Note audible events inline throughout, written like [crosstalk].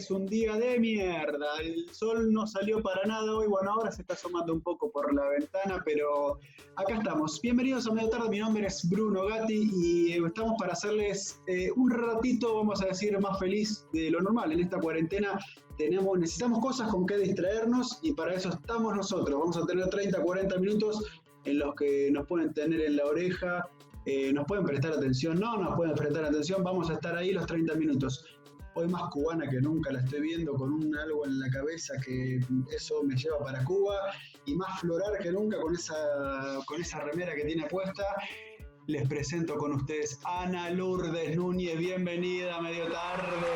Es un día de mierda. El sol no salió para nada hoy. Bueno, ahora se está asomando un poco por la ventana, pero acá estamos. Bienvenidos a medio tarde. Mi nombre es Bruno Gatti y estamos para hacerles eh, un ratito, vamos a decir, más feliz de lo normal. En esta cuarentena tenemos, necesitamos cosas con que distraernos y para eso estamos nosotros. Vamos a tener 30, 40 minutos en los que nos pueden tener en la oreja, eh, nos pueden prestar atención, no nos pueden prestar atención, vamos a estar ahí los 30 minutos. Más cubana que nunca, la estoy viendo con un algo en la cabeza que eso me lleva para Cuba y más florar que nunca con esa, con esa remera que tiene puesta. Les presento con ustedes Ana Lourdes Núñez, bienvenida a medio tarde.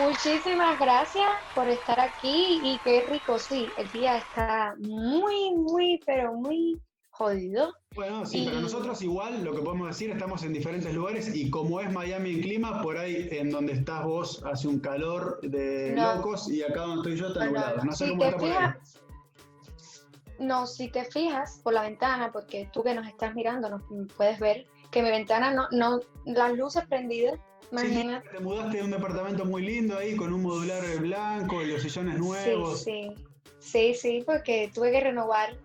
Muchísimas gracias por estar aquí y qué rico, sí, el día está muy, muy, pero muy jodido. Bueno, sí, pero nosotros igual, lo que podemos decir, estamos en diferentes lugares y como es Miami en clima, por ahí en donde estás vos hace un calor de locos y acá donde estoy yo está nublado. No, sé cómo está por ahí. No, si te fijas por la ventana, porque tú que nos estás mirando, nos puedes ver que mi ventana no, no, las luces prendidas te mudaste de un departamento muy lindo ahí con un modular blanco y los sillones nuevos. Sí, sí, sí, porque tuve que renovar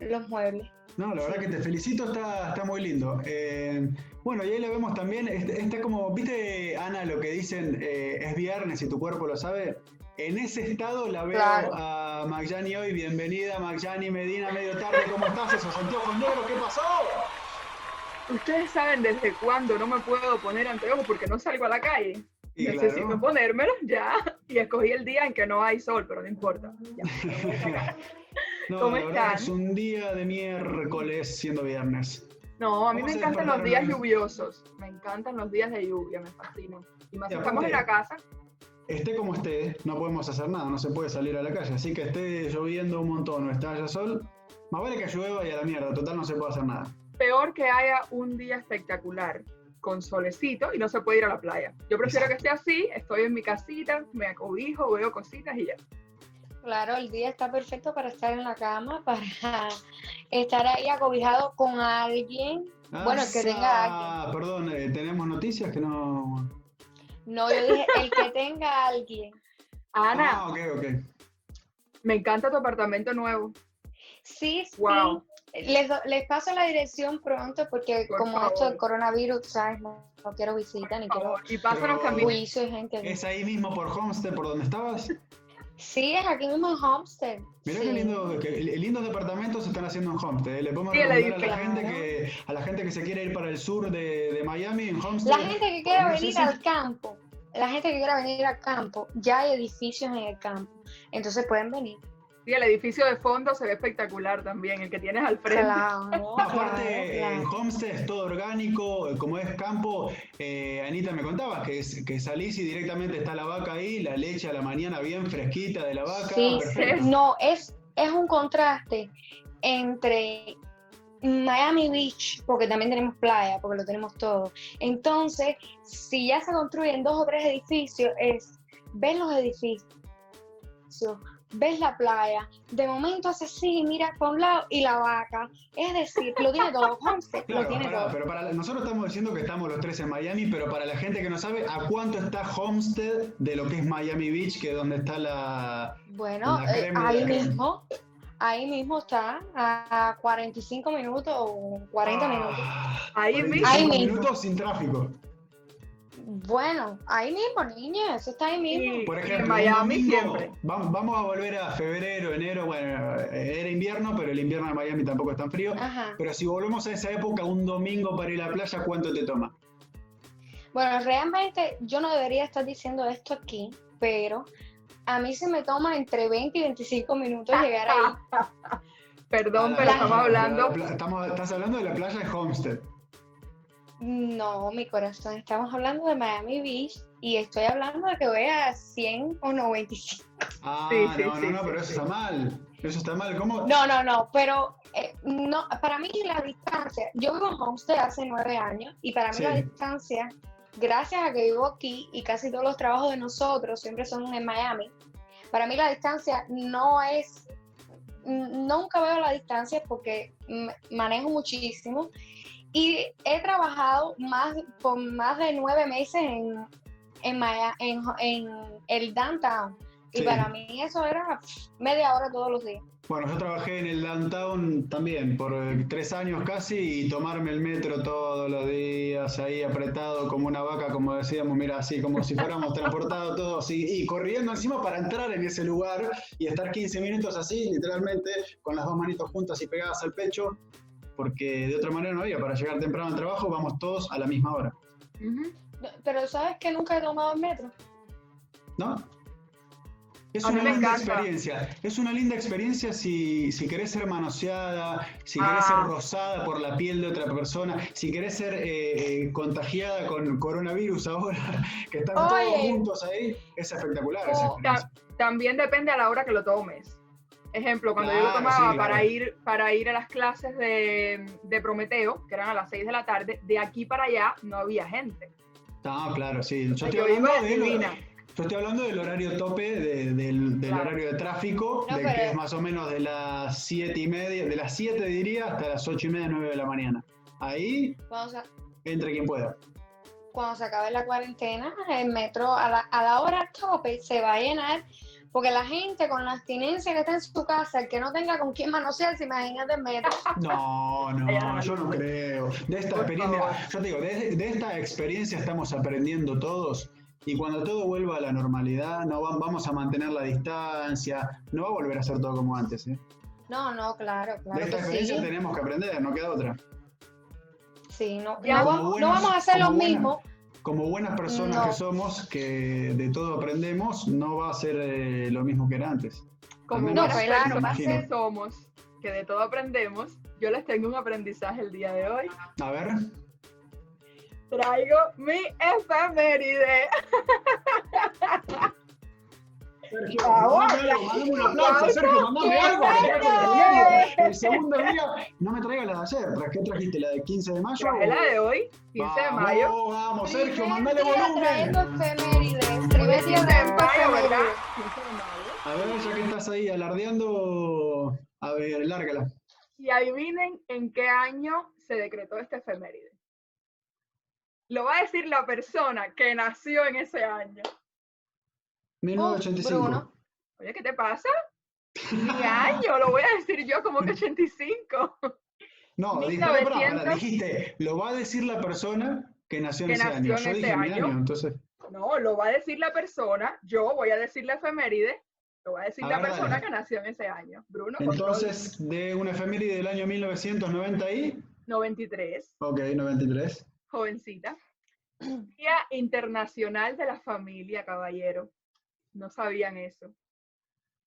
los muebles. No, la verdad que te felicito, está, está muy lindo. Eh, bueno, y ahí lo vemos también, está, como, viste Ana, lo que dicen, eh, es viernes y tu cuerpo lo sabe. En ese estado la veo a Magyani hoy, bienvenida Magyani Medina, medio tarde, ¿cómo estás? Esos anteojos negros, ¿qué pasó? Ustedes saben desde cuándo no me puedo poner anteojos porque no salgo a la calle. Necesito ponérmelos ya. Y escogí el día en que no hay sol, pero no importa. [laughs] ¿Cómo están? Es un día de miércoles siendo viernes. No, a mí me encantan los días lluviosos. Me encantan los días de lluvia, me fascinan. Y más estamos en la casa. Esté como esté, no podemos hacer nada, no se puede salir a la calle. Así que esté lloviendo un montón o está haya sol, más vale que llueva y a la mierda, total no se puede hacer nada peor que haya un día espectacular con solecito y no se puede ir a la playa. Yo prefiero que esté así, estoy en mi casita, me acobijo, veo cositas y ya. Claro, el día está perfecto para estar en la cama, [laughs] para estar ahí acobijado con alguien. bueno, que tenga alguien. Perdón, eh, tenemos noticias que no. No, yo dije el que tenga alguien. Ana. Ah, ok, ok. Me encanta tu apartamento nuevo. Sí, sí. Wow. Les, les paso la dirección pronto porque como esto del coronavirus, ¿sabes? No, quiero visita ni quiero y pásanos también. gente. ¿Es ahí mismo por Homestead, por donde estabas? Sí, es aquí mismo en Homestead. Mirá qué lindo, que lindos departamentos se están haciendo en Homestead. ¿eh? Le podemos recomendar a la, gente que, a la gente que se quiere ir para el sur de, de Miami, en Homestead. La gente que quiera venir al campo, la gente que quiera venir al campo, ya hay edificios en el campo. Entonces pueden venir. Sí, el edificio de fondo se ve espectacular también, el que tienes al frente. [laughs] Aparte, en Homestead es todo orgánico, como es campo. Eh, Anita me contaba que, que salís y directamente está la vaca ahí, la leche a la mañana bien fresquita de la vaca. Sí, no, es, es un contraste entre Miami Beach, porque también tenemos playa, porque lo tenemos todo. Entonces, si ya se construyen dos o tres edificios, es ver los edificios ves la playa, de momento hace así, mira para un lado y la vaca. Es decir, lo tiene todo, [laughs] Homestead lo tiene todo. Pero para nosotros estamos diciendo que estamos los tres en Miami, pero para la gente que no sabe, ¿a cuánto está Homestead de lo que es Miami Beach, que es donde está la. Bueno, eh, ahí mismo. Ahí mismo está, a 45 minutos o 40 ah, minutos. Ahí mismo. Ahí minutos sin tráfico. Bueno, ahí mismo, niña, eso está ahí mismo. Por ejemplo, en Miami siempre. Vamos, a volver a febrero, enero, bueno, era invierno, pero el invierno de Miami tampoco es tan frío. Pero si volvemos a esa época, un domingo para ir a la playa, ¿cuánto te toma? Bueno, realmente yo no debería estar diciendo esto aquí, pero a mí se me toma entre 20 y 25 minutos llegar ahí. [laughs] Perdón, pero estamos hablando. estamos, estás hablando de la playa de Homestead. No, mi corazón, estamos hablando de Miami Beach y estoy hablando de que voy a 100 o 95. Ah, sí, sí, no, no, no, pero eso está mal. Eso está mal. ¿Cómo? No, no, no, pero eh, no, para mí la distancia, yo vivo en Homestead hace nueve años y para mí la distancia, gracias a que vivo aquí y casi todos los trabajos de nosotros siempre son en Miami, para mí la distancia no es, nunca veo la distancia porque manejo muchísimo y he trabajado más por más de nueve meses en, en, en, el downtown. Y para mí eso era media hora todos los días. Bueno, yo trabajé en el downtown también por eh, tres años casi y tomarme el metro todos los días ahí apretado como una vaca, como decíamos, mira, así como si fuéramos [laughs] transportados todos y, y, corriendo encima para entrar en ese lugar y estar 15 minutos así, literalmente, con las dos manitos juntas y pegadas al pecho, porque de otra manera no había. Para llegar temprano al trabajo vamos todos a la misma hora. Pero ¿sabes que nunca he tomado el metro? ¿No? Es una linda experiencia. Es una linda experiencia si, si querés ser manoseada, si querés ser ah. rosada por la piel de otra persona, si querés ser eh, eh, contagiada con coronavirus ahora, que están todos juntos ahí. Es espectacular esa experiencia. También depende a la hora que lo tomes. Ejemplo, cuando yo lo tomaba para, ir, para ir a las clases de, de, Prometeo, que eran a las 6 de la tarde, de aquí para allá no había gente. Ah, claro, sí. Yo estoy, hablando yo estoy hablando del horario tope, del, del horario de tráfico, de que es más o menos de las 7 y media, de las 7 diría hasta las 8 y media, 9 de la mañana. Ahí, entre quien pueda. Cuando se acabe la cuarentena, el metro a la, a la hora tope se va a llenar porque la gente con la abstinencia que está en su casa, el que no tenga con quién manosearse, imagínate metro. [laughs] No, no, yo no creo. De esta experiencia, yo te digo, de, de, esta experiencia estamos aprendiendo todos. Y cuando todo vuelva a la normalidad, no vamos a mantener la distancia, no va a volver a ser todo como antes. ¿eh? No, no, claro, claro. De esta experiencia tenemos que aprender, no queda otra. Sí, no, no, vamos a hacer lo mismo como buenas personas que somos, que de todo aprendemos, no va a ser eh, lo mismo que era antes. Como buenas personas que somos, que de todo aprendemos, yo les tengo un aprendizaje el día de hoy. A ver. Traigo mi efeméride. [laughs] Sergio, mándame un aplauso, Sergio, mandame algo. El segundo día, no me traigas la de ayer. ¿Qué trajiste? ¿La de 15 de mayo? La de hoy, 15 de mayo. Vamos, Sergio, mandale volumen. Primer día de mayo. A ver, ya que estás ahí alardeando, a ver, lárgala. Y adivinen en qué año se decretó este efeméride. Lo va a decir la persona que nació en ese año. 1985. Oye, ¿qué te pasa? Mi [laughs] año, lo voy a decir yo como que 85. No, 1900... dijiste, lo va a decir la persona que nació en ese año. Yo dije mi año, entonces. No, lo va a decir la persona, yo voy a decir la efeméride, lo va a decir la persona que nació en ese año. Bruno. Entonces, de una efeméride del año 1990 y... 93. Ok, 93. Jovencita. Día Internacional de la Familia, caballero. No sabían eso.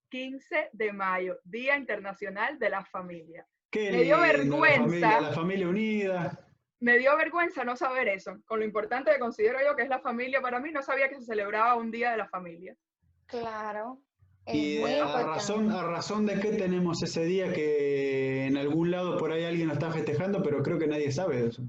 15 de mayo, Día Internacional de la Familia. me dio vergüenza. La familia, unida. Me dio vergüenza no saber eso. Con lo importante que considero yo que es la familia, para mí no sabía que se celebraba un Día de la Familia. Claro. Y a razón, a razón de qué tenemos ese día que en algún lado por ahí alguien lo está festejando, pero creo que nadie sabe de eso.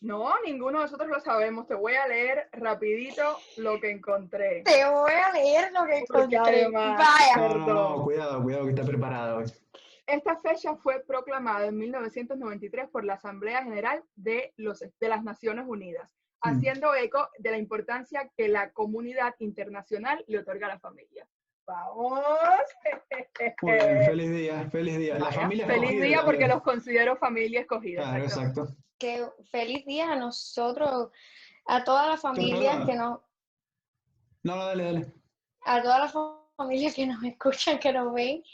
No, ninguno de nosotros lo sabemos. Te voy a leer rapidito lo que encontré. Te voy a leer lo que encontré. Vaya. No, cuidado, cuidado que está preparado. Esta fecha fue proclamada en 1993 por la Asamblea General de, los, de las Naciones Unidas, mm. haciendo eco de la importancia que la comunidad internacional le otorga a la familia. ¡Vamos! [laughs] feliz día, feliz día. La familia feliz día porque los considero familia escogida. Claro, exacto que feliz día a nosotros, a todas las familias que nos... No, dale, dale. A todas las familias que nos [laughs] escuchan, que nos ven,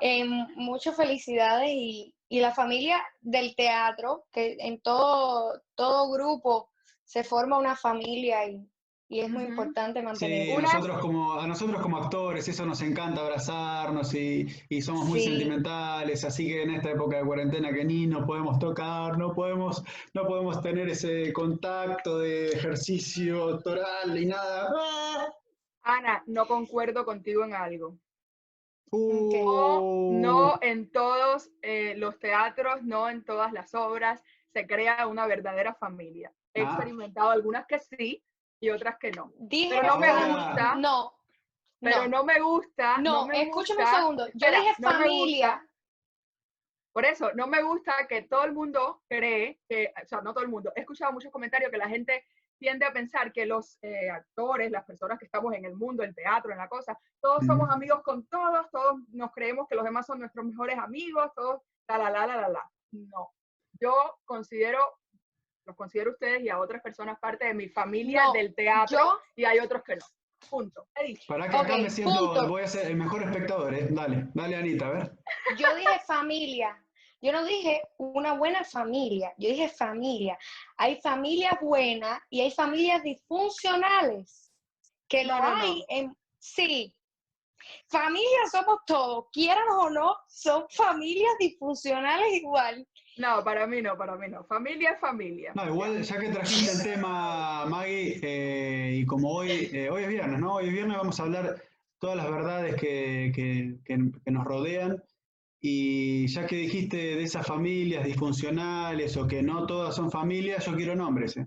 eh, muchas felicidades y, y, la familia del teatro, que en todo, todo grupo se forma una familia y, y es muy Ujú. importante Sí, mantener. a Una- nosotros como, a nosotros como actores, eso nos encanta abrazarnos y, y somos muy Sí. sentimentales, así que en esta época de cuarentena que ni nos podemos tocar, no podemos, no podemos tener ese contacto de ejercicio toral y nada. ¡Ah! Ana, no concuerdo contigo en algo. Uh, No en todos eh, los teatros, no en todas las obras se crea una verdadera familia. He Ah. experimentado algunas que sí y otras que no. Dije Pero no me gusta, no, pero no, me gusta. no, me escúchame gusta- un segundo. Yo espera, dije no familia. gusta. Por eso, no me gusta que todo el mundo cree que, o sea, no todo el mundo, he escuchado muchos comentarios que la gente tiende a pensar que los eh, actores, las personas que estamos en el mundo, el teatro, en la cosa, todos somos amigos con todos, todos nos creemos que los demás son nuestros mejores amigos, todos, la, la, la, la, la, la. No. Yo considero, los considero a ustedes y a otras personas parte de mi familia No, del teatro Yo, y hay otros que no. Punto. He dicho. Para que acá Ok, me siento, punto. voy a ser el mejor espectador, ¿eh? Dale, dale Anita, a ver. yo dije familia. Yo no dije una buena familia, yo dije familia. Hay familias buenas y hay familias disfuncionales. Que lo No, no. hay en. Sí. Familias somos todos, quieran o no, son familias disfuncionales igual. No, para mí no, para mí no. Familia es familia. No, igual, ya que trajiste el tema, Maggie, eh, y como hoy, eh, hoy es viernes, ¿no? Hoy es viernes vamos a hablar todas las verdades que, que- que- que nos rodean. Y ya que dijiste de esas familias disfuncionales o que no todas son familias, yo quiero nombres, ¿eh?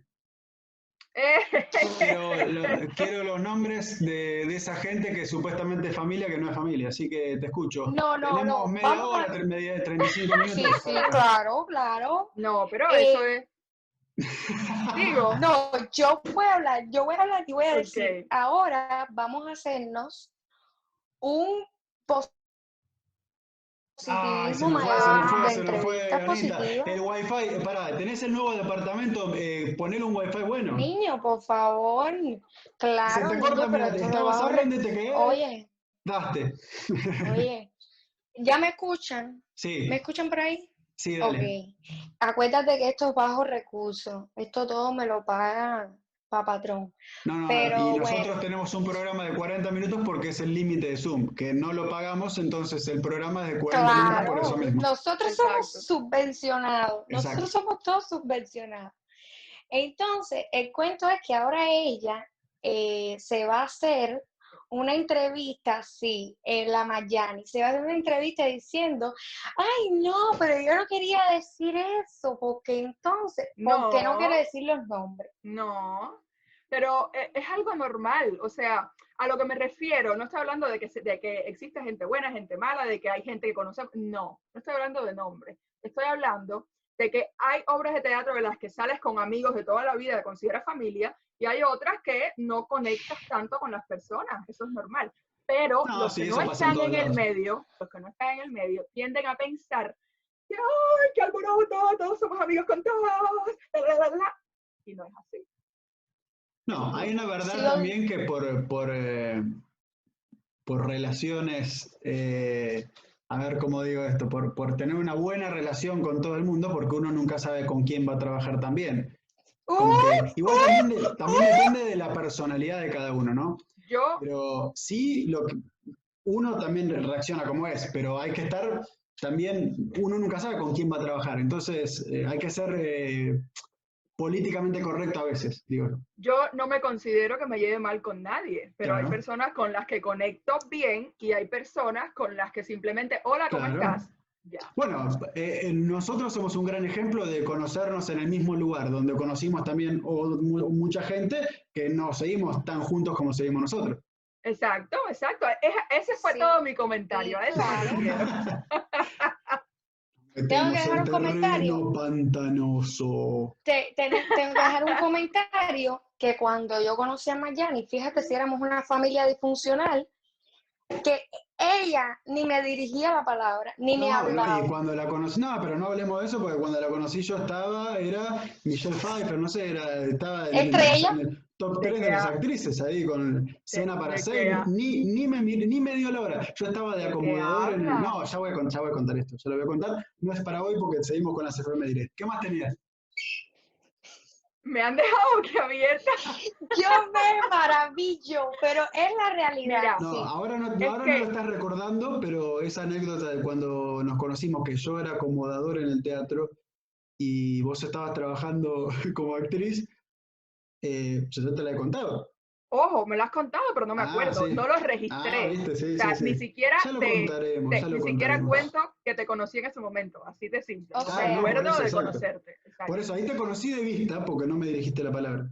Quiero, [laughs] lo- quiero los nombres de, de esa gente que supuestamente es familia, que no es familia. Así que te escucho. No, no, Tenemos no, media vamos a- hora, tre- media- 35 minutos. Sí, sí, para- claro, claro. no, pero Eh, eso es. Digo, No, yo voy a hablar, yo voy a hablar y voy a decir, ahora vamos a hacernos un Ay, se nos fue, se fue, se nos fue, Anita. El wifi, pará, tenés el nuevo departamento, eh, ponele un wifi bueno. Niño, por favor. Se Claro, te niño, corta, pero mira, me estabas hablando y te quedé. Oye, Daste. oye, ¿ya me escuchan? Sí, ¿Me escuchan por ahí? sí, dale. Ok. Acuérdate que esto es bajo recursos. Esto todo me lo paga pa' patrón. No, no, Pero y nosotros bueno. tenemos un programa de 40 minutos porque es el límite de Zoom, que no lo pagamos, entonces el programa es de 40 minutos por Claro, eso mismo. nosotros somos subvencionados, Exacto. nosotros somos todos subvencionados. Entonces, el cuento es que ahora ella eh, se va a hacer una entrevista, sí, en la Mayani, se va a hacer una entrevista diciendo, ay, no, pero yo no quería decir eso, porque entonces, porque no No. quiere decir los nombres. no. Pero eh, es algo normal. O sea, a lo que me refiero, no estoy hablando de que, de que existe gente buena, gente mala, de que hay gente que conoce. No, no estoy hablando de nombres. Estoy hablando de que hay obras de teatro en las que sales con amigos de toda la vida, que consideras familia, y hay otras que no conectas tanto con las personas. Eso es normal. Pero No, los sí, que no en están todos en el medio, los que no están en el medio, tienden a pensar que, ¡ay, qué alboroto! Todos somos amigos con todos. la, la, la, la". Y no es así. No, hay una verdad Sí, también que por, por, eh, por relaciones, eh, a ver cómo digo esto, por, por tener una buena relación con todo el mundo, porque uno nunca sabe con quién va a trabajar también. Que- igual también, de- también depende de la personalidad de cada uno, ¿no? Yo, Pero sí, lo que, uno también reacciona como es, pero hay que estar también, uno nunca sabe con quién va a trabajar, entonces eh, hay que ser eh, políticamente correcto a veces, digo. yo. no me considero que me lleve mal con nadie, pero hay personas con las que conecto bien y hay personas con las que simplemente, hola, ¿cómo Claro. estás? Ya. Bueno, eh, eh, nosotros somos un gran ejemplo de conocernos en el mismo lugar, donde conocimos también o mu- mucha gente que no seguimos tan juntos como seguimos nosotros. Exacto, exacto. Es- ese fue Sí. todo mi comentario. Sí, me claro. refiero. Metemos dejar un comentario. pantanoso. Te- te- tengo que dejar un comentario que cuando yo conocí a Mayani, fíjate si éramos una familia disfuncional, que ella ni me dirigía la palabra, ni me hablaba. y cuando la conocí, no, pero no hablemos de eso porque cuando la conocí yo estaba, era Michelle Pfeiffer, no sé, era, estaba en, el- Estrella. en el top ¿De 3 de las actrices ahí con cena para seis, ni, ni, me, ni me dio la hora. Yo estaba de ¿De qué acomodador en el-? No, ya voy, a, ya voy a contar esto, ya lo voy a contar. No es para hoy porque seguimos con las efemérides. ¿Qué más tenías? Me han dejado [laughs] que abierta. Yo me maravillo, pero es la realidad. Mira, No, sí. ahora, no, Es ahora que- no lo estás recordando, pero esa anécdota de cuando nos conocimos, que yo era acomodador en el teatro y vos estabas trabajando [laughs] como actriz, eh, yo ya te la he contado. Ojo, me lo has contado, pero no me Ah, acuerdo. sí. No lo Ah, registré. viste, sí, o sea, sí, ni siquiera te, contaremos, te- ni siquiera cuento que te conocí en ese momento. Así de simple. O No sea, me no, acuerdo por eso, de exacto. conocerte. Exacto. Por eso ahí te conocí de vista, porque no me dirigiste la palabra.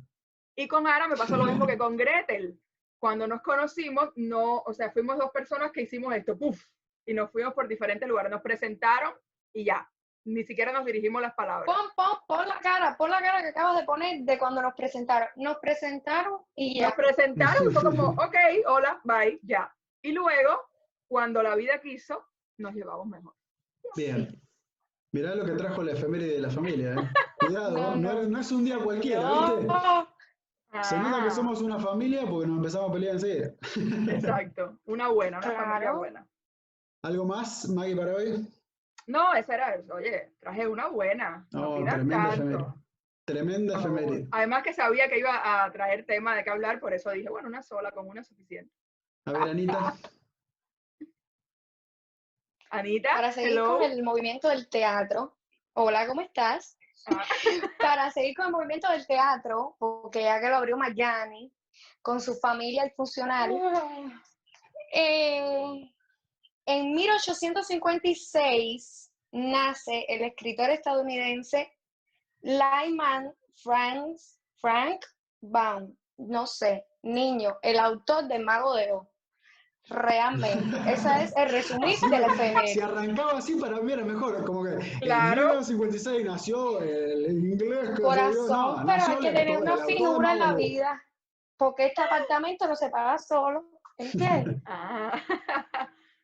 Y con Ara me pasó lo mismo que con Gretel. Cuando nos conocimos, no, o sea, fuimos dos personas que hicimos esto, puff, y nos fuimos por diferentes lugares. Nos presentaron y ya. Ni siquiera nos dirigimos las palabras. Pon, pon, pon la cara, pon la cara que acabas de poner de cuando nos presentaron. Nos presentaron y Nos ya. presentaron y fue como, ok, hola, bye, ya. Y luego, cuando la vida quiso, nos llevamos mejor. Bien. Mirá lo que trajo la efeméride de la familia, ¿eh? [laughs] Cuidado, No, no, no. es- no es un día cualquiera, ¿viste? No, Se nota que Ah, somos una familia porque nos empezamos a pelear enseguida. Exacto, una buena, una familia buena. ¿Algo más, Maggie, para hoy? No, esa era eso. Oye, traje una buena. No, No, pidas tremenda tanto. efeméride. Tremenda efeméride. Además que sabía que iba a traer tema de qué hablar, por eso dije, bueno, una sola, con una es suficiente. A ver, Anita. [laughs] Anita, Para seguir hello. con el movimiento del teatro. Hola, ¿cómo estás? Ah. [laughs] Para seguir con el movimiento del teatro, porque ya que lo abrió Miami, con su familia y funcional, eh, en 1856 nace el escritor estadounidense Lyman Frank, Frank Baum, no sé, niño, el autor de Mago de Oz. Realmente, [laughs] ese es el resumir Así, de la Si efeméride. arrancaba así, para mí era mejor. Como que Claro. en 1956 nació el inglés. que Corazón, no, pero nació hay que tener una finura en la vida, porque este apartamento no se paga solo, ¿entiendes? [laughs] Ah,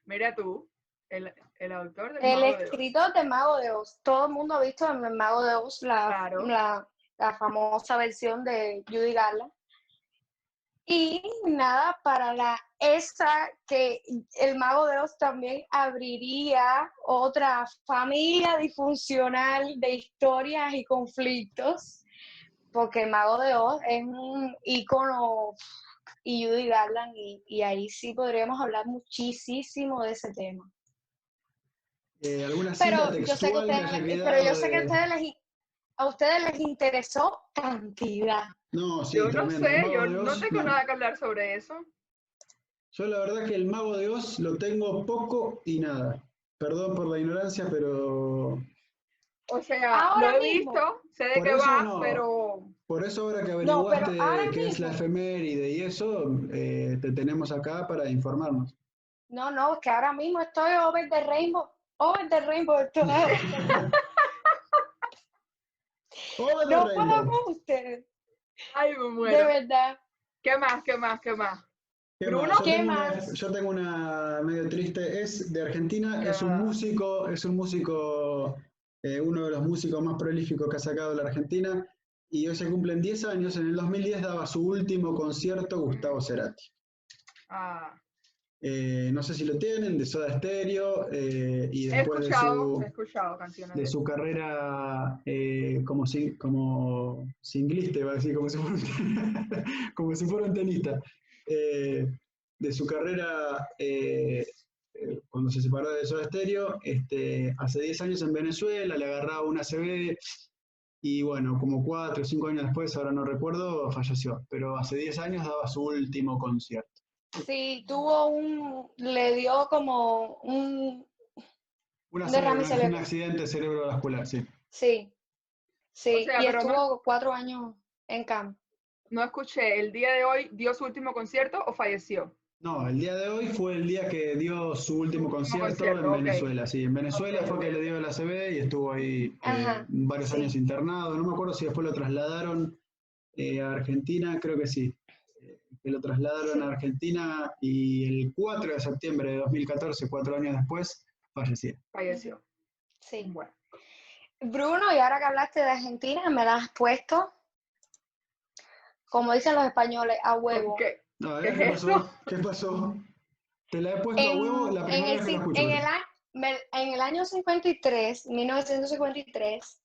Mira tú, el, el autor del El Mago de Oz. escritor de Mago de Oz. Todo el mundo ha visto en el Mago de Oz la, Claro. la, la famosa versión de Judy Garland. Y nada, para la esa que el Mago de Oz también abriría otra familia disfuncional de historias y conflictos, porque el Mago de Oz es un ícono y Judy Garland, y, y ahí sí podríamos hablar muchísimo de ese tema. Eh, ¿Alguna Pero yo sé que, textual que ustedes, haya les- pero yo sé que a ustedes les, a ustedes les interesó cantidad. No, sí, Yo no tremendo. Sé, yo no tengo no. nada que hablar sobre eso. Yo la verdad que el Mago de Oz lo tengo poco y nada. Perdón por la ignorancia, pero O sea, Ahora lo he mismo. visto, sé de Por qué va, no. pero por eso ahora que No, averiguaste ahora qué es la mismo- efeméride y eso, eh, te tenemos acá para informarnos. No, no, es que ahora mismo estoy over the rainbow, over the rainbow. [laughs] [laughs] estoy- ¡Hola, no Rainbow! puedo con ustedes, ay, me de muero. verdad. ¿Qué más? ¿Qué más? ¿Qué más? ¿Qué Bruno, más? Yo ¿qué una- más? yo tengo una medio triste, es de Argentina, es un músico, es un músico, eh, uno de los músicos más prolíficos que ha sacado la Argentina, y hoy se cumplen 10 años, en el 2010 daba su último concierto Gustavo Cerati. Ah, Eh, no sé si lo tienen, de Soda Stereo, eh, y he después de escuchado, su, he escuchado canciones de de su carrera como, si- como singlista, iba a decir, como si fuera un, [laughs] como si fuera un tenista. De su carrera eh, cuando se separó de Soda Stereo, este, hace 10 años en Venezuela, le agarraba una CB y bueno, como 4 o 5 años después, ahora no recuerdo, falleció. Pero hace 10 años daba su último concierto. Sí, tuvo un, le dio como un, Una Un derrame accidente cerebrovascular, sí. sí, sí, O sea, y no- estuvo cuatro años en cama. No escuché, ¿el día de hoy dio su último concierto o falleció? No, el día de hoy fue el día que dio su último concierto concierto, en. Venezuela. Sí, en Venezuela fue que le dio la CB y estuvo ahí eh, varios sí. años internado. No me acuerdo si después lo trasladaron eh, a Argentina, creo que sí. Eh, que lo trasladaron Sí. a Argentina y el 4 de septiembre de 2014, cuatro años después, falleció. Falleció. Sí. Bueno, Bruno, y ahora que hablaste de Argentina, me la has puesto, como dicen los españoles, a huevo. A ¿Qué ver, ¿qué es pasó? eso? ¿Qué pasó? Te la he puesto a En, huevo la en el, vez que la en el a- me- en el año 53, 1953,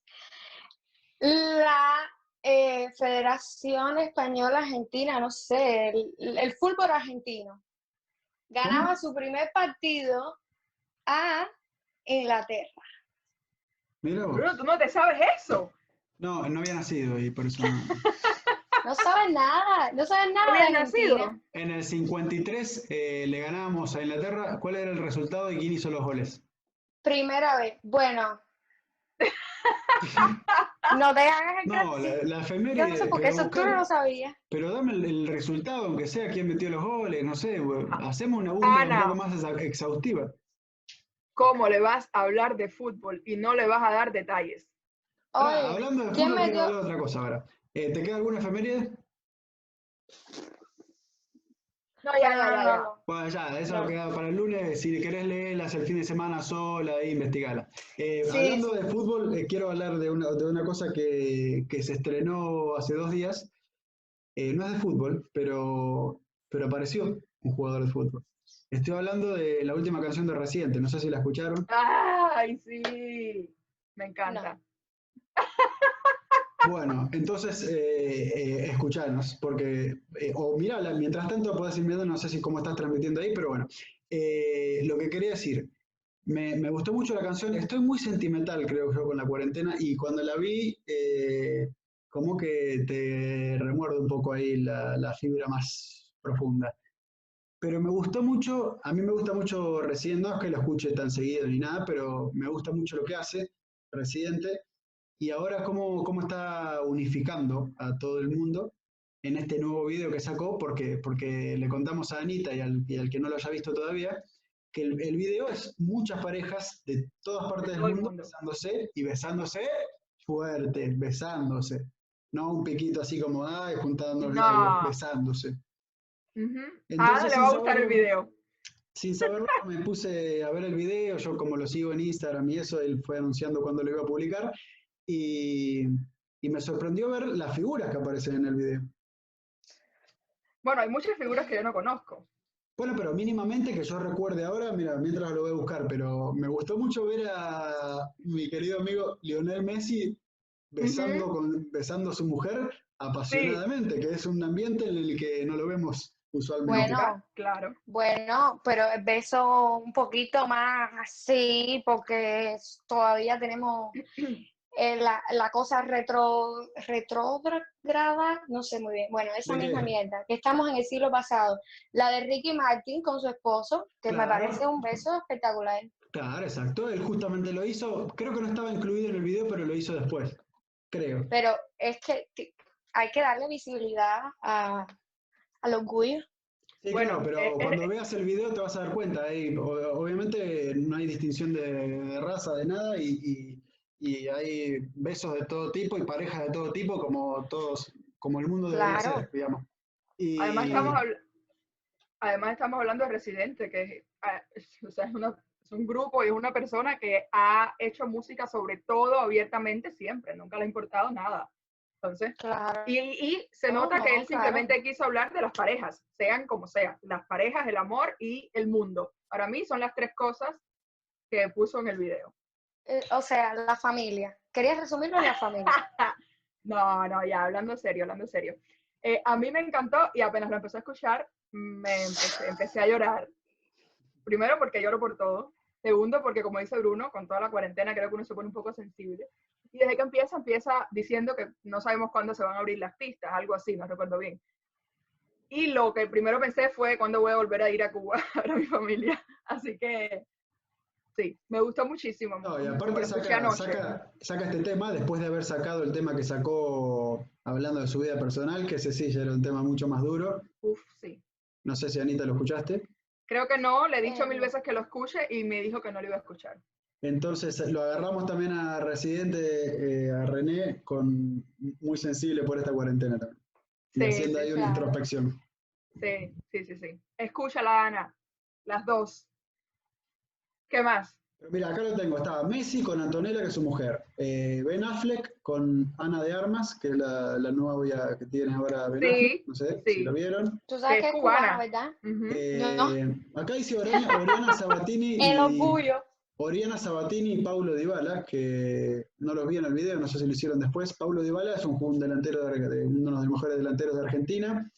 la eh, Federación Española Argentina, no sé, el, el fútbol argentino. Ganaba su primer partido a Inglaterra. Mira vos. Bruno, tú no te sabes eso. No, no había nacido y por eso no. [laughs] [laughs] No saben nada, no saben nada ¿No de habías nacido? Argentina. En el 53 eh, le ganábamos a Inglaterra. ¿Cuál era el resultado y quién hizo los goles? Primera vez. Bueno. [laughs] no te hagas el No, la, la Yo no sé por qué pero eso tú no lo sabías. Pero dame el, el resultado, aunque sea quién metió los goles, no sé. Hacemos una búsqueda un poco más exhaustiva. ¿Cómo le vas a hablar de fútbol y no le vas a dar detalles? Oye, hablando de ¿quién fútbol, quiero metió? hablar de otra cosa ahora. Eh, ¿Te queda alguna efeméride? No, ya, ya, no, ya, no, ya. no. Bueno, ya, eso No. queda para el lunes. Si querés leerlas el fin de semana sola, ahí investigala. Eh, Sí, hablando sí. de fútbol, eh, quiero hablar de una, de una cosa que, que se estrenó hace dos días. Eh, no es de fútbol, pero, pero apareció un jugador de fútbol. Estoy hablando de la última canción de Residente, no sé si la escucharon. Ay, sí. Me encanta. [laughs] Bueno, entonces eh, eh, escuchanos, porque, eh, o mirala, mientras tanto podés ir viendo, no sé si cómo estás transmitiendo ahí, pero bueno, Eh, lo que quería decir, me, me gustó mucho la canción, estoy muy sentimental creo yo con la cuarentena y cuando la vi, eh, como que te remuerde un poco ahí la, la fibra más profunda. Pero me gustó mucho, a mí me gusta mucho Residente, no es que lo escuche tan seguido ni nada, pero me gusta mucho lo que hace Residente y ahora cómo, cómo está unificando a todo el mundo en este nuevo video que sacó, porque, porque le contamos a Anita y al, y al que no lo haya visto todavía, que el, el video es muchas parejas de todas partes del mundo, besándose y besándose fuerte, besándose. No un piquito así como, ay, juntando los No. labios, besándose. Ujú. Entonces, Ah, le va a gustar el video. Sin saberlo, me puse a ver el video, yo como lo sigo en Instagram y eso, él fue anunciando cuándo lo iba a publicar, y, y me sorprendió ver las figuras que aparecen en el video. Bueno, hay muchas figuras que yo no conozco. Bueno, pero mínimamente que yo recuerde ahora, mira, mientras lo voy a buscar, pero me gustó mucho ver a mi querido amigo Lionel Messi besando, con, besando a su mujer apasionadamente, que es un ambiente en el que no lo vemos usualmente. Bueno. Cla- Claro. Bueno, pero beso un poquito más así, porque todavía tenemos eh, la, la cosa retro, retrógrada, no sé muy bien. Bueno, esa ¿De misma qué? mierda, que estamos en el siglo pasado. La de Ricky Martin con su esposo, que me Claro. parece un beso espectacular. Claro, exacto. Él justamente lo hizo, creo que no estaba incluido en el video, pero lo hizo después, creo. Pero es que hay que darle visibilidad a, al orgullo. Sí, Bueno, claro, pero eh, eh, cuando veas el video te vas a dar cuenta. o- obviamente no hay distinción de, de raza, de nada, y, y- y hay besos de todo tipo y parejas de todo tipo, como todos, como el mundo debería Claro. ser, digamos. Y, Además estamos, habl- Además estamos hablando de Residente, que ah, es, o sea, es, una- es un grupo y es una persona que ha hecho música sobre todo abiertamente siempre, nunca le ha importado nada. Entonces, Claro. y, y se nota que no, él claro. simplemente quiso hablar de las parejas, sean como sean, las parejas, el amor y el mundo. Para mí son las tres cosas que puso en el video. Eh, o sea, la familia. Querías resumirlo en la familia. [laughs] No, no, ya, hablando serio, hablando serio. Eh, a mí me encantó y apenas lo empecé a escuchar, me empecé, empecé a llorar. Primero porque lloro por todo. Segundo porque, como dice Bruno, con toda la cuarentena creo que uno se pone un poco sensible. Y desde que empieza, empieza diciendo que no sabemos cuándo se van a abrir las pistas, algo así, no recuerdo bien. Y lo que primero pensé fue cuándo voy a volver a ir a Cuba [laughs] a ver a mi familia. Así que sí, me gustó muchísimo. No, y aparte saca, saca, saca este tema después de haber sacado el tema que sacó hablando de su vida personal, que ese sí ya era un tema mucho más duro. Uf, sí. No sé si Anita lo escuchaste. Creo que no, le he dicho mil veces que lo escuche y me dijo que no lo iba a escuchar. Entonces lo agarramos también a Residente, eh, a René, con muy sensible por esta cuarentena también. Y Sí, haciendo sí, ahí una claro. introspección. Sí, sí, sí, sí. Escúchala, Ana. Las dos. ¿Qué más? Mira, acá lo tengo. Estaba Messi con Antonella, que es su mujer. Eh, ben Affleck con Ana de Armas, que es la, la novia que tiene ahora Ben Sí, Affleck. No sé si sí. lo vieron. Tú sabes Que es cubana. ¿verdad? Eh, No. Acá dice Oriana, Oriana Sabatini [laughs] El y, orgullo. Oriana Sabatini y Paulo Dybala, que no los vi en el video, no sé si lo hicieron después. Paulo Dybala es un, un delantero de, de- uno de los mejores delanteros de Argentina.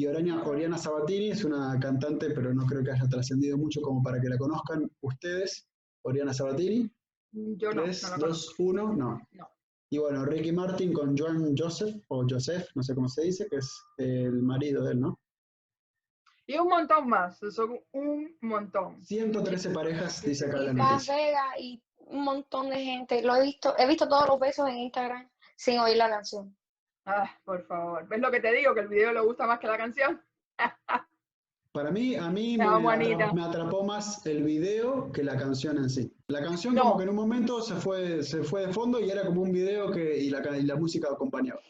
Y Oriana, Oriana Sabatini es una cantante, pero no creo que haya trascendido mucho como para que la conozcan ustedes. Oriana Sabatini. Yo no, 3, no la 2, conozco. 1, no. No. Y bueno, Ricky Martin con Joan Joseph, o Joseph, no sé cómo se dice, que es el marido de él, ¿no? Y un montón más, son un montón. 113 parejas, dice acá la noticia. Vegas y un montón de gente. Lo he visto, he visto todos los besos en Instagram sin oír la canción. Ah, por favor. ¿Ves lo que te digo? Que el video le gusta más que la canción. [laughs] Para mí, a mí me, atrapó, Anita. me atrapó más el video que la canción en sí. La canción No. como que en un momento se fue, se fue de fondo y era como un video que, y, la, y la música acompañaba.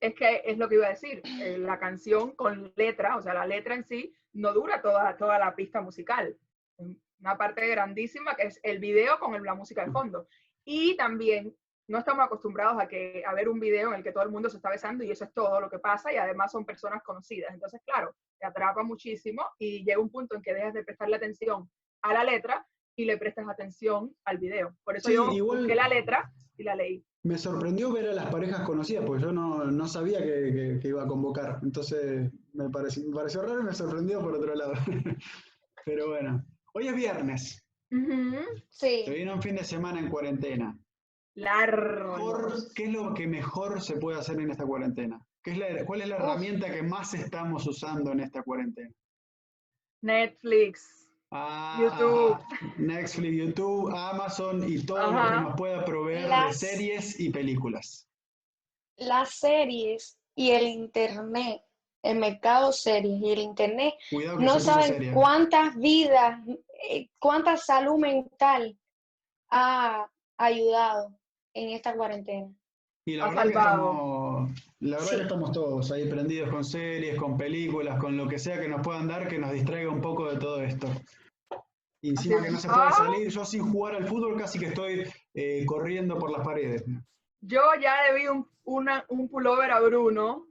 Es que es lo que iba a decir. eh, la canción con letra, o sea, la letra en sí, no dura toda, toda la pista musical. Una parte grandísima que es el video con el- la música de fondo. Y también no estamos acostumbrados a, que, a ver un video en el que todo el mundo se está besando y eso es todo lo que pasa y además son personas conocidas. Entonces, claro, te atrapa muchísimo y llega un punto en que dejas de prestarle atención a la letra y le prestas atención al video. Por eso Sí, yo igual- busqué la letra y la leí. Me sorprendió ver a las parejas conocidas, porque yo no, no sabía que, que- que iba a convocar. Entonces me pareció, me pareció raro y me sorprendió por otro lado. [laughs] Pero bueno, hoy es viernes. Ujú. Sí. Se viene un fin de semana en cuarentena. ¿Qué es lo que mejor se puede hacer en esta cuarentena? ¿Qué es la- ¿Cuál es la Uf. herramienta que más estamos usando en esta cuarentena? Netflix. Ah, YouTube. Netflix, YouTube, Amazon y todo lo que nos pueda proveer de series y películas. Las series y el internet, el mercado series y el internet, Cuidado no saben seria. cuántas vidas, eh, cuánta salud mental ha ayudado en esta cuarentena. Y la Ha verdad, que salvado. estamos, la verdad Sí. que estamos todos ahí prendidos con series, con películas, con lo que sea que nos puedan dar que nos distraiga un poco de todo esto. Y encima Así que no se puede Ah. salir, yo sin jugar al fútbol casi que estoy eh, corriendo por las paredes. Yo ya le vi un, una- un pullover a Bruno.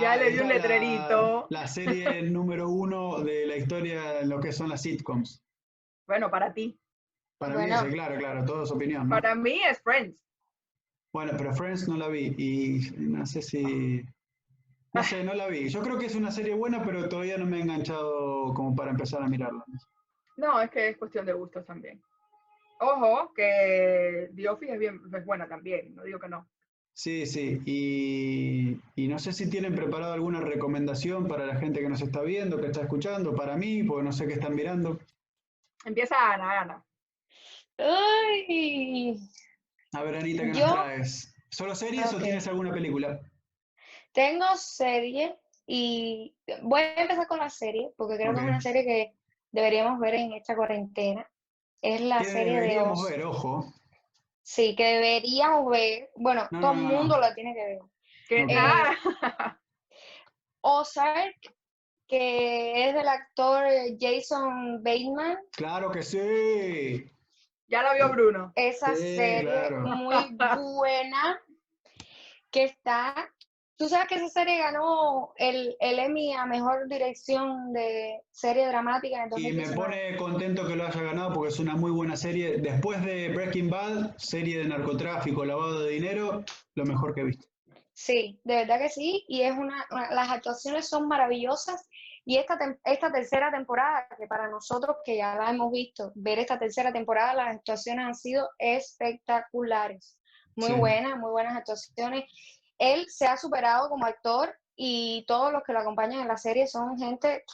Ya Ah, le di un es la- letrerito. La, serie [laughs] número uno de la historia en lo que son las sitcoms. Bueno, para ti. Para Bueno. mí, sí, claro, claro, todo es opinión. ¿no? Para mí es Friends. Bueno, pero Friends no la vi y no sé si... No sé, no la vi. Yo creo que es una serie buena, pero todavía no me he enganchado como para empezar a mirarla. No, es que es cuestión de gustos también. Ojo, que The Office es, bien, es buena también, no digo que no. Sí, sí. Y, y no sé si tienen preparado alguna recomendación para la gente que nos está viendo, que está escuchando, para mí, porque no sé qué están mirando. Empieza Ana, Ana. Ay, A ver, Anita, ¿qué nos Yo- traes? ¿Solo series o tienes alguna película? tengo serie y voy a empezar con la serie porque creo que es una serie que deberíamos ver en esta cuarentena. Es la ¿Qué serie de deberíamos ver? Ojo. Sí, que deberíamos ver. Bueno, No, todo el no, no. mundo la tiene que ver. Que, Ok. ah, [laughs] Ozark, que es del actor Jason Bateman. Claro que sí. Ya la vio Bruno. Esa Sí, serie claro. muy buena que está. Tú sabes que esa serie ganó el, el Emmy a mejor dirección de serie dramática en Y me 2019. pone contento que lo haya ganado porque es una muy buena serie. Después de Breaking Bad, serie de narcotráfico, lavado de dinero, lo mejor que he visto. Sí, de verdad que sí. Y es una, una- las actuaciones son maravillosas. Y esta, esta tercera temporada, que para nosotros que ya la hemos visto, ver esta tercera temporada, las actuaciones han sido espectaculares. Muy Sí. buenas, muy buenas actuaciones. Él se ha superado como actor y todos los que lo acompañan en la serie son gente,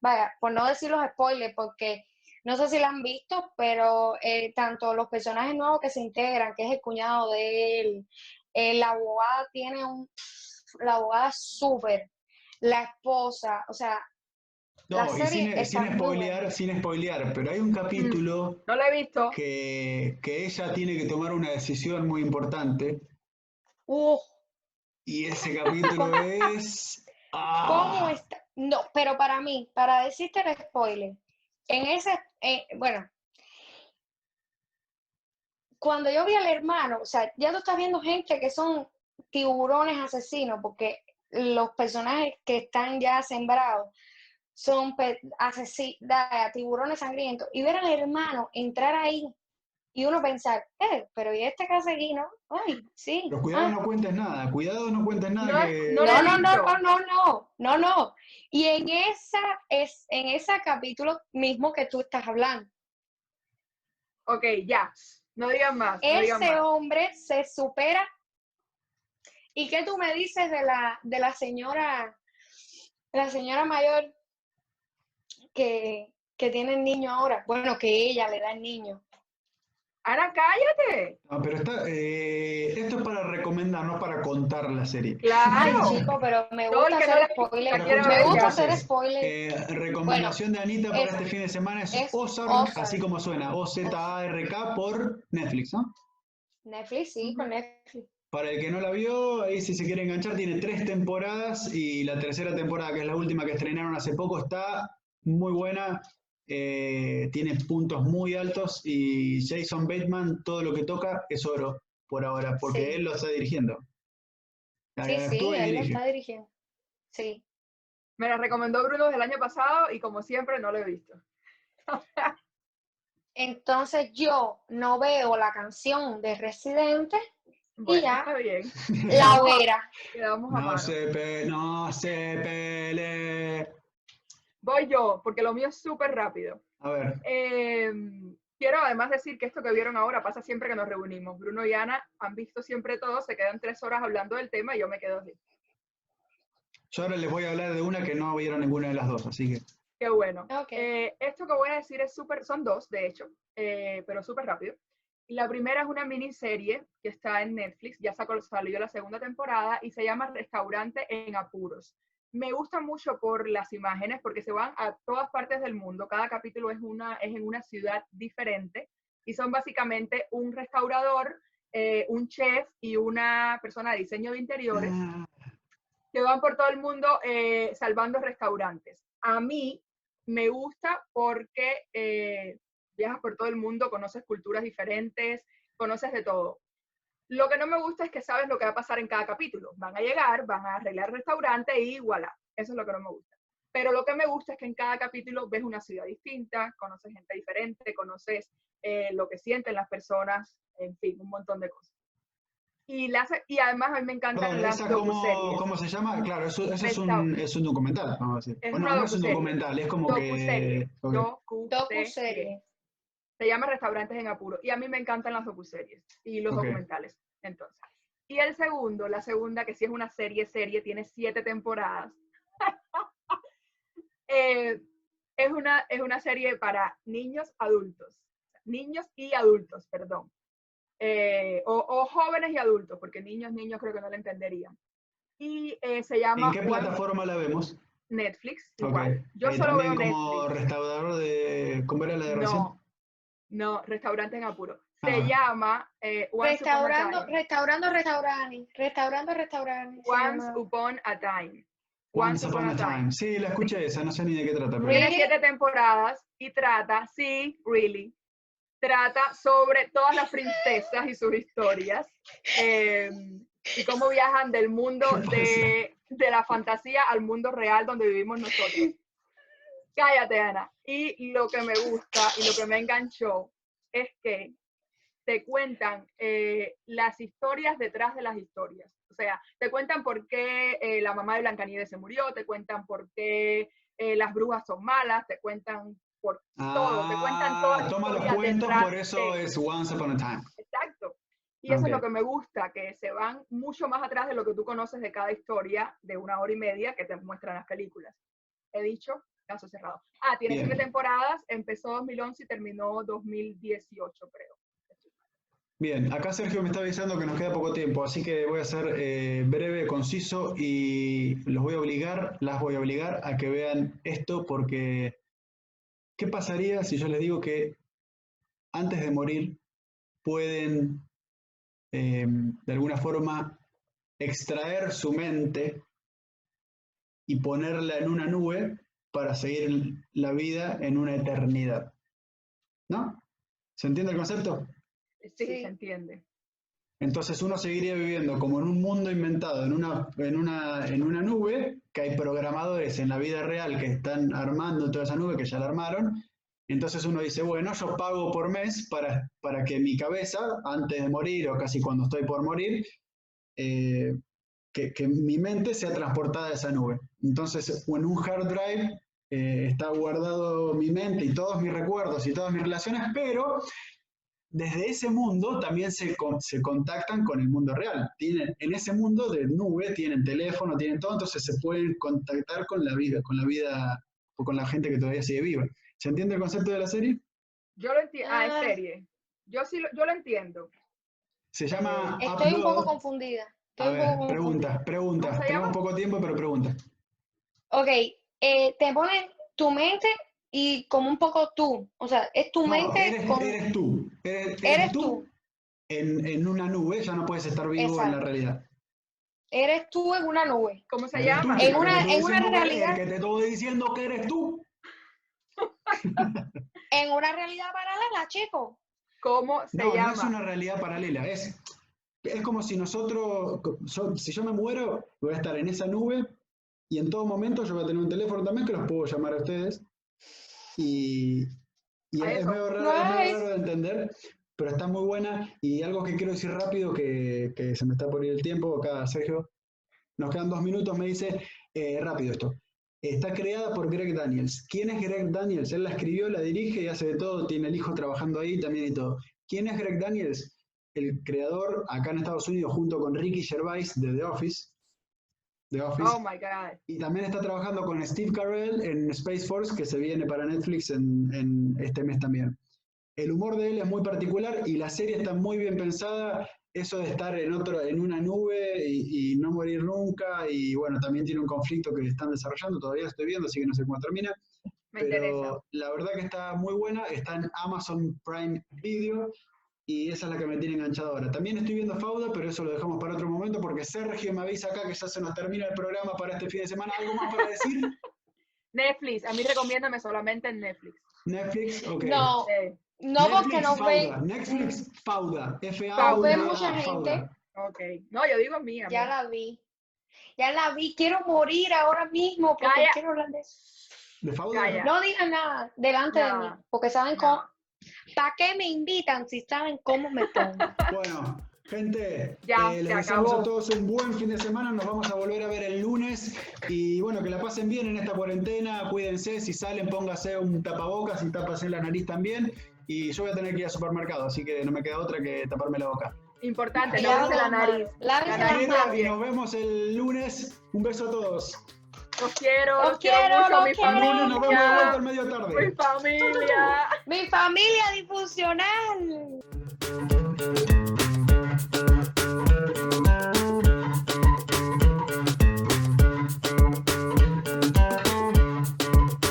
vaya, por no decir los spoilers, porque no sé si la han visto, pero eh, tanto los personajes nuevos que se integran, que es el cuñado de él, eh, la abogada tiene un, la abogada súper, la esposa, o sea, La No, y serie sin, está sin muy spoilear, sin spoilear, pero hay un capítulo No la he visto. que, que ella tiene que tomar una decisión muy importante ¡uh! y ese capítulo [laughs] es... ah, ¿Cómo está? No, pero para mí, para decirte el spoiler, en ese, eh, bueno, cuando yo vi al hermano, o sea, ya tú estás viendo gente que son tiburones asesinos, porque los personajes que están ya sembrados son asesinos, tiburones sangrientos, y ver al hermano entrar ahí y uno pensar, eh, pero ¿y este casa aquí, no? Ay, sí. Pero cuidado, ah. no cuentes nada, cuidado, no cuentes nada. No, que... no, no, no, no, no, no, no, no. Y en esa, es, en ese capítulo mismo que tú estás hablando. Ok, ya, no digan más. Ese hombre se supera. ¿Y qué tú me dices de la, de la señora, la señora mayor que, que tiene el niño ahora? Bueno, que ella le da el niño. Ana, cállate. No, pero eh, esto es para recomendar, no para contar la serie. Claro. Ay, chico, pero me gusta hacer spoiler. Me gusta hacer spoiler. Eh, recomendación de Anita para este fin de semana es, Ozark, así como suena, O-Z-A-R-K por Netflix, ¿no? Netflix, sí, con Netflix. Para el que no la vio, ahí si se quiere enganchar, tiene tres temporadas y la tercera temporada, que es la última que estrenaron hace poco, está muy buena. Eh, tiene puntos muy altos y Jason Bateman todo lo que toca es oro por ahora, porque él lo está dirigiendo. Sí, sí, él lo está dirigiendo. Sí. Me la recomendó Bruno del año pasado y como siempre no lo he visto. [laughs] Entonces yo no veo la canción de Residente y ya está bien. la hoguera. no se, no se pele. Voy yo, porque lo mío es súper rápido. A ver. Em, quiero además decir que esto que vieron ahora pasa siempre que nos reunimos. Bruno y Ana han visto siempre todo, se quedan tres horas hablando del tema y yo me quedo así. Yo ahora les voy a hablar de una que no vieron ninguna de las dos, así que. Qué bueno. Eh, esto que voy a decir es súper, son dos, de hecho, eh, pero súper rápido. La primera es una miniserie que está en Netflix, ya salió la segunda temporada y se llama Restaurante en Apuros me gusta mucho por las imágenes porque se van a todas partes del mundo. Cada capítulo es, una, es en una ciudad diferente y son básicamente un restaurador, eh, un chef y una persona de diseño de interiores ah. que van por todo el mundo eh, salvando restaurantes. A mí me gusta porque eh, viajas por todo el mundo, conoces culturas diferentes, conoces de todo. Lo que no me gusta es que sabes lo que va a pasar en cada capítulo. Van a llegar, van a arreglar el restaurante y voilà. Eso es lo que no me gusta. Pero lo que me gusta es que en cada capítulo ves una ciudad distinta, conoces gente diferente, conoces eh, lo que sienten las personas, en fin, un montón de cosas. Y, y además a mí me encantan las cómo, ¿Cómo se llama? Claro, eso, eso es, un, es, un, documental, vamos a decir. Es no es un documental, es como que... Docu-serie. Se llama Restaurantes en Apuro. Y a mí me encantan las docuseries y los documentales. Entonces. Y el segundo, la segunda, que sí es una serie, serie, tiene siete temporadas. [laughs] Eh, es, una, es una serie para niños adultos. Niños y adultos, perdón. Eh, o, jóvenes y adultos, porque niños, niños creo que no la entenderían. Y eh, se llama... ¿En qué plataforma la vemos? Netflix, igual. Yo solo veo como restaurador de... ¿Cómo era la de recién? No, restaurante en apuro. Se llama eh, restaurando, restaurando, restaurante, restaurando, restaurante. Once Upon a Time. Once, Upon, a time. Sí, la escuché esa, no sé ni de qué trata. Tiene siete temporadas y trata, sí, really, trata sobre todas las princesas y sus historias em, y cómo viajan del mundo de, de la fantasía al mundo real donde vivimos nosotros. Cállate, Ana. Y lo que me gusta y lo que me enganchó es que te cuentan eh, las historias detrás de las historias. O sea, te cuentan por qué eh, la mamá de Blancanieves se murió, te cuentan por qué eh, las brujas son malas, te cuentan por todo, te cuentan todas las Toma los cuentos, por eso es Once Upon a Time. Exacto. Y eso es lo que me gusta, que se van mucho más atrás de lo que tú conoces de cada historia de una hora y media que te muestran las películas. He dicho, caso cerrado. Ah, tiene siete temporadas, empezó 2011 y terminó 2018, creo. Bien, acá Sergio me está avisando que nos queda poco tiempo, así que voy a ser eh, breve, conciso y los voy a obligar, las voy a obligar a que vean esto porque ¿qué pasaría si yo les digo que antes de morir pueden eh, de alguna forma extraer su mente y ponerla en una nube para seguir la vida en una eternidad? ¿No? ¿Se entiende el concepto? Sí, se entiende. Entonces uno seguiría viviendo como en un mundo inventado, en una, en una, en una nube, que hay programadores en la vida real que están armando toda esa nube, que ya la armaron. Entonces uno dice, bueno, yo pago por mes para, para que mi cabeza, antes de morir o casi cuando estoy por morir, eh, que, que, mi mente sea transportada a esa nube. Entonces, en un hard drive eh, está guardado mi mente y todos mis recuerdos y todas mis relaciones, pero desde ese mundo también se, se contactan con el mundo real. Tienen, en ese mundo de nube tienen teléfono, tienen todo, entonces se pueden contactar con la vida, con la vida o con la gente que todavía sigue viva. ¿Se entiende el concepto de la serie? Yo lo entiendo. Ah, es serie. Yo sí lo, yo lo entiendo. Se llama. Estoy un poco confundida. A ver, pregunta, pregunta. Tenemos poco tiempo, pero pregunta. Ok, eh, te ponen tu mente y como un poco tú. O sea, es tu mente. Eres, con... eres tú. Eres, eres tú, tú. En, en, una nube, ya no puedes estar vivo Exacto. en la realidad. Eres tú en una nube. ¿Cómo se llama? Tú, en una, en una realidad. Que te estoy diciendo que eres tú. [laughs] en una realidad paralela, chico. ¿Cómo se no, llama? No es una realidad paralela, es, es como si nosotros, si yo me muero, voy a estar en esa nube y en todo momento yo voy a tener un teléfono también que los puedo llamar a ustedes. Y, y es, medio raro, no es medio raro de entender, pero está muy buena. Y algo que quiero decir rápido, que, que se me está por ir el tiempo, acá Sergio, nos quedan dos minutos, me dice, eh, rápido esto. Está creada por Greg Daniels. ¿Quién es Greg Daniels? Él la escribió, la dirige y hace de todo, tiene el hijo trabajando ahí también y todo. ¿Quién es Greg Daniels? El creador acá en Estados Unidos junto con Ricky Gervais de The Office. The Office. Oh my God. Y también está trabajando con Steve Carell en Space Force, que se viene para Netflix en, en este mes también. El humor de él es muy particular y la serie está muy bien pensada eso de estar en otro, en una nube y, y, no morir nunca, y bueno, también tiene un conflicto que están desarrollando, todavía estoy viendo, así que no sé cómo termina. Me pero interesa. la verdad que está muy buena, está en Amazon Prime Video y esa es la que me tiene enganchado ahora. También estoy viendo Fauda, pero eso lo dejamos para otro momento porque Sergio me avisa acá que ya se nos termina el programa para este fin de semana. ¿Algo más para decir? [laughs] Netflix, a mí recomiéndame solamente en Netflix. Netflix, ok. No. No, porque nos Fauda, ven. Netflix Fauda, f a Fauda es mucha Fauda. gente. ok. No, yo digo mía. Ya la vi. Ya la vi. Quiero morir ahora mismo porque Calla. quiero hablar de eso. ¿De Fauda? Calla. No digan nada delante de No. mí, porque saben No. cómo. ¿Para qué me invitan si saben cómo me pongo? Bueno, gente, Ya, eh, les se deseamos acabó. a todos un buen fin de semana. Nos vamos a volver a ver el lunes. Y bueno, que la pasen bien en esta cuarentena. Cuídense. Si salen, póngase un tapabocas y tápase la nariz también. Y yo voy a tener que ir al supermercado, así que no me queda otra que taparme la boca. Importante, Y lávense la nariz. La nariz y nos vemos el lunes. Un beso a todos. Los quiero, Los quiero quiero, mucho, los mi quiero. Lunes nos vemos de vuelta al familia. medio tarde. Mi familia. Mi familia disfuncional.